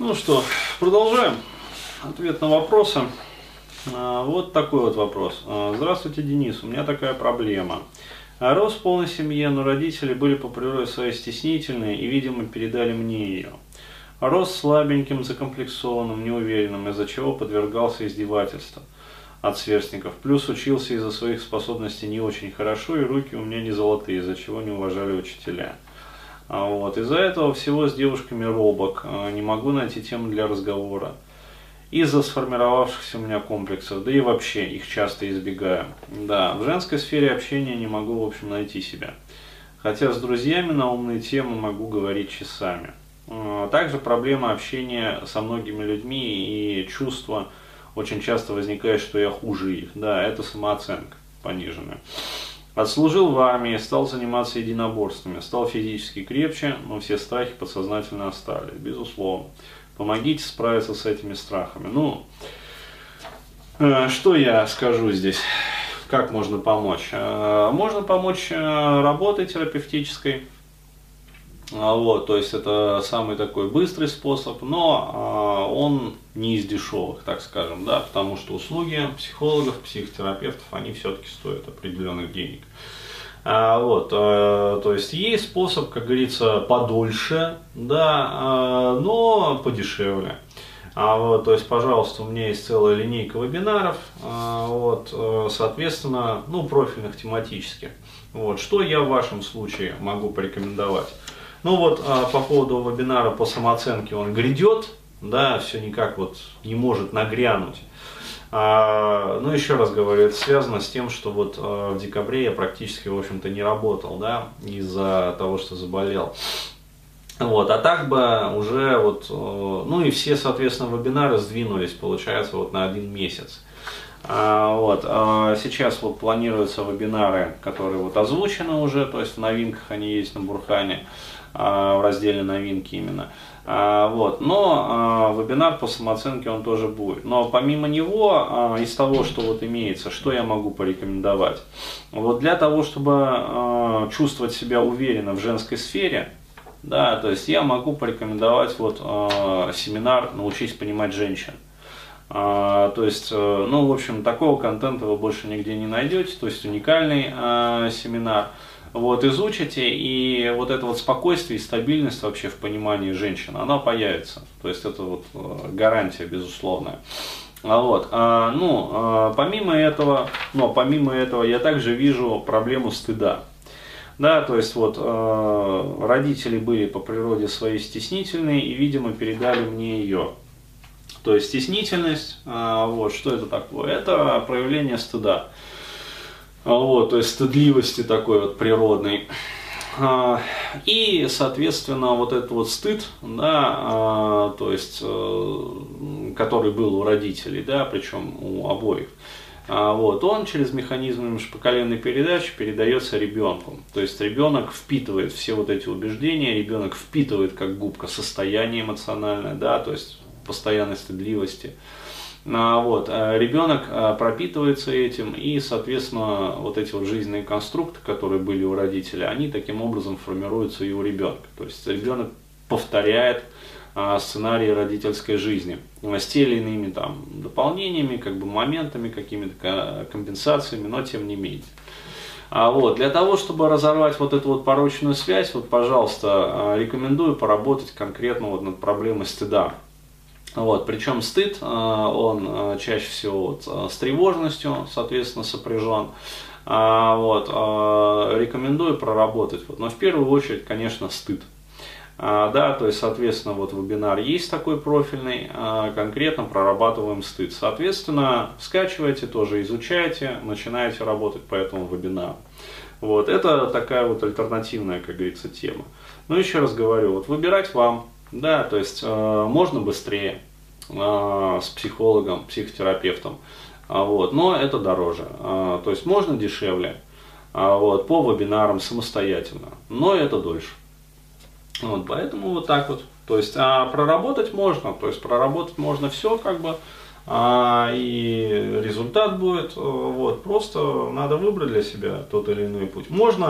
Ну что, продолжаем. Ответ на вопросы. А, вот такой вот вопрос. А, Здравствуйте, Денис. У меня такая проблема. Рос в полной семье, но родители были по природе своей стеснительные и, видимо, передали мне ее. Рос слабеньким, закомплексованным, неуверенным, из-за чего подвергался издевательствам от сверстников. Плюс учился из-за своих способностей не очень хорошо, и руки у меня не золотые, из-за чего не уважали учителя. А Вот. Из-за этого всего с девушками робок, а, не могу найти тему для разговора. Из-за сформировавшихся у меня комплексов, да и вообще их часто избегаю. Да, в женской сфере общения не могу, в общем, найти себя. Хотя с друзьями на умные темы могу говорить часами. А, Также проблема общения со многими людьми и чувство очень часто возникает, что я хуже их. Да, это самооценка пониженная. Отслужил в армии, стал заниматься единоборствами, стал физически крепче, но все страхи подсознательно остались, безусловно. Помогите справиться с этими страхами. Ну, э, что я скажу здесь? Как можно помочь? Э, Можно помочь э, работой терапевтической, Вот, то есть это самый такой быстрый способ, но а, он не из дешевых, так скажем, да, потому что услуги психологов, психотерапевтов, они все-таки стоят определенных денег. А, вот, э, то есть есть способ, как говорится, подольше, да, а, но подешевле. А, вот, то есть, пожалуйста, у меня есть целая линейка вебинаров, а, вот, э, соответственно, ну, профильных тематических. Вот, что я в вашем случае могу порекомендовать? Ну вот а, по поводу вебинара по самооценке он грядет, да, все никак вот не может нагрянуть. А, ну, еще раз говорю, это связано с тем, что вот а, в декабре я практически, в общем-то, не работал, да, из-за того, что заболел. Вот, а так бы уже вот, э, ну и все, соответственно, вебинары сдвинулись, получается, вот на один месяц. А, вот, а сейчас вот планируются вебинары, которые вот озвучены уже, то есть в новинках они есть на Бурхане, а, в разделе новинки именно. Вот, но вебинар по самооценке он тоже будет. Но помимо него, из того, что вот имеется, что я могу порекомендовать? Вот для того, чтобы чувствовать себя уверенно в женской сфере, да, то есть я могу порекомендовать вот семинар «Научись понимать женщин». А, то есть, э, ну, в общем, такого контента вы больше нигде не найдете, то есть уникальный э, семинар. Вот, изучите, и вот это вот спокойствие и стабильность вообще в понимании женщин, она появится. То есть это вот э, гарантия, безусловная. А Вот, а, ну, а, помимо этого, но помимо этого я также вижу проблему стыда. Да, то есть вот э, родители были по природе своей стеснительные и, видимо, передали мне ее. То есть стеснительность, э, вот, что это такое? Это проявление стыда. А, Вот, то есть стыдливости такой вот природной. А, И, соответственно, вот этот вот стыд, да, а, то есть, э, который был у родителей, да, причем у обоих, а, вот, он через механизм межпоколенной передачи передается ребенку. То есть ребенок впитывает все вот эти убеждения, ребенок впитывает как губка состояние эмоциональное, да, то есть постоянной стыдливости. А, Вот, а ребенок а, пропитывается этим, и, соответственно, вот эти вот жизненные конструкты, которые были у родителя, они таким образом формируются и у ребенка. То есть ребенок повторяет сценарии родительской жизни с те или иными там дополнениями, как бы моментами, какими-то ка- компенсациями, но тем не менее. А вот, для того, чтобы разорвать вот эту вот порочную связь, вот, пожалуйста, рекомендую поработать конкретно вот над проблемой стыда. Вот, причем стыд, а, он а, чаще всего вот, а, с тревожностью, соответственно, сопряжен. А, Вот, рекомендую проработать. Но в первую очередь, конечно, стыд. А, Да, то есть, соответственно, вот вебинар есть такой профильный, а, конкретно прорабатываем стыд. Соответственно, скачивайте, тоже изучайте, начинаете работать по этому вебинару. Вот, это такая вот альтернативная, как говорится, тема. Но еще раз говорю, вот выбирать вам, да, то есть э, можно быстрее э, с психологом, психотерапевтом, а, вот, но это дороже. А, то есть можно дешевле, а, вот, по вебинарам самостоятельно, но это дольше. Вот, поэтому вот так вот. То есть, а проработать можно, то есть проработать можно все, как бы, а, и результат будет. Э, вот, просто надо выбрать для себя тот или иной путь. Можно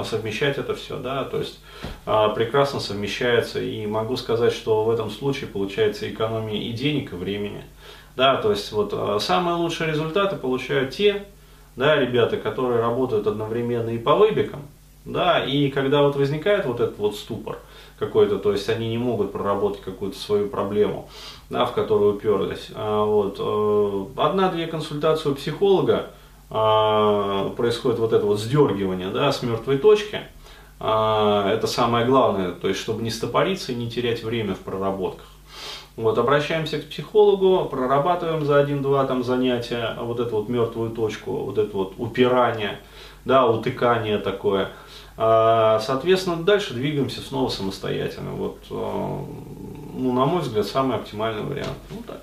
а, совмещать это все, да, то есть а, прекрасно совмещается. И могу сказать, что в этом случае получается экономия и денег, и времени. Да, то есть вот самые лучшие результаты получают те, да, ребята, которые работают одновременно и по выбекам, да, и когда вот возникает вот этот вот ступор какой-то, то есть они не могут проработать какую-то свою проблему, да, в которую уперлись. А, вот. Э, одна-две консультации у психолога а, происходит вот это вот сдергивание да, с мертвой точки. А, это самое главное, то есть чтобы не стопориться и не терять время в проработках. Вот, обращаемся к психологу, прорабатываем за один-два там занятия вот эту вот мертвую точку, вот это вот упирание, да, утыкание такое. Соответственно, дальше двигаемся снова самостоятельно. Вот ну, на мой взгляд, самый оптимальный вариант. Ну, так.